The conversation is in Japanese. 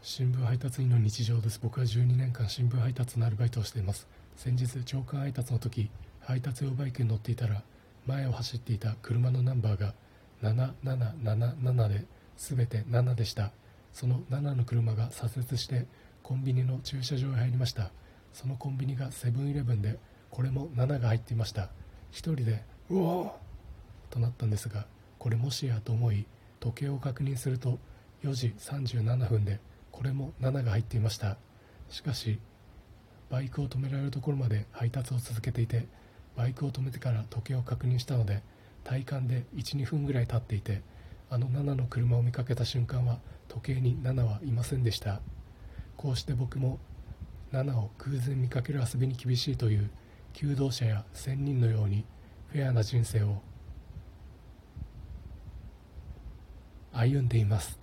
新聞配達員の日常です。僕は12年間新聞配達のアルバイトをしています。先日長官配達の時配達用バイクに乗っていたら前を走っていた車のナンバーが7777で全て7でした。その7の車が左折してコンビニの駐車場へ入りました。そのコンビニがセブンイレブンでこれも7が入っていました。一人で「うおー!」となったんですがこれもしやと思い時計を確認すると4時37分でこれも7が入っていました。しかしバイクを止められるところまで配達を続けていてバイクを止めてから時計を確認したので体感で12分ぐらい経っていてあの7の車を見かけた瞬間は時計に7はいませんでした。こうして僕も7を偶然見かける遊びに厳しいという求道者や仙人のようにフェアな人生を歩んでいます。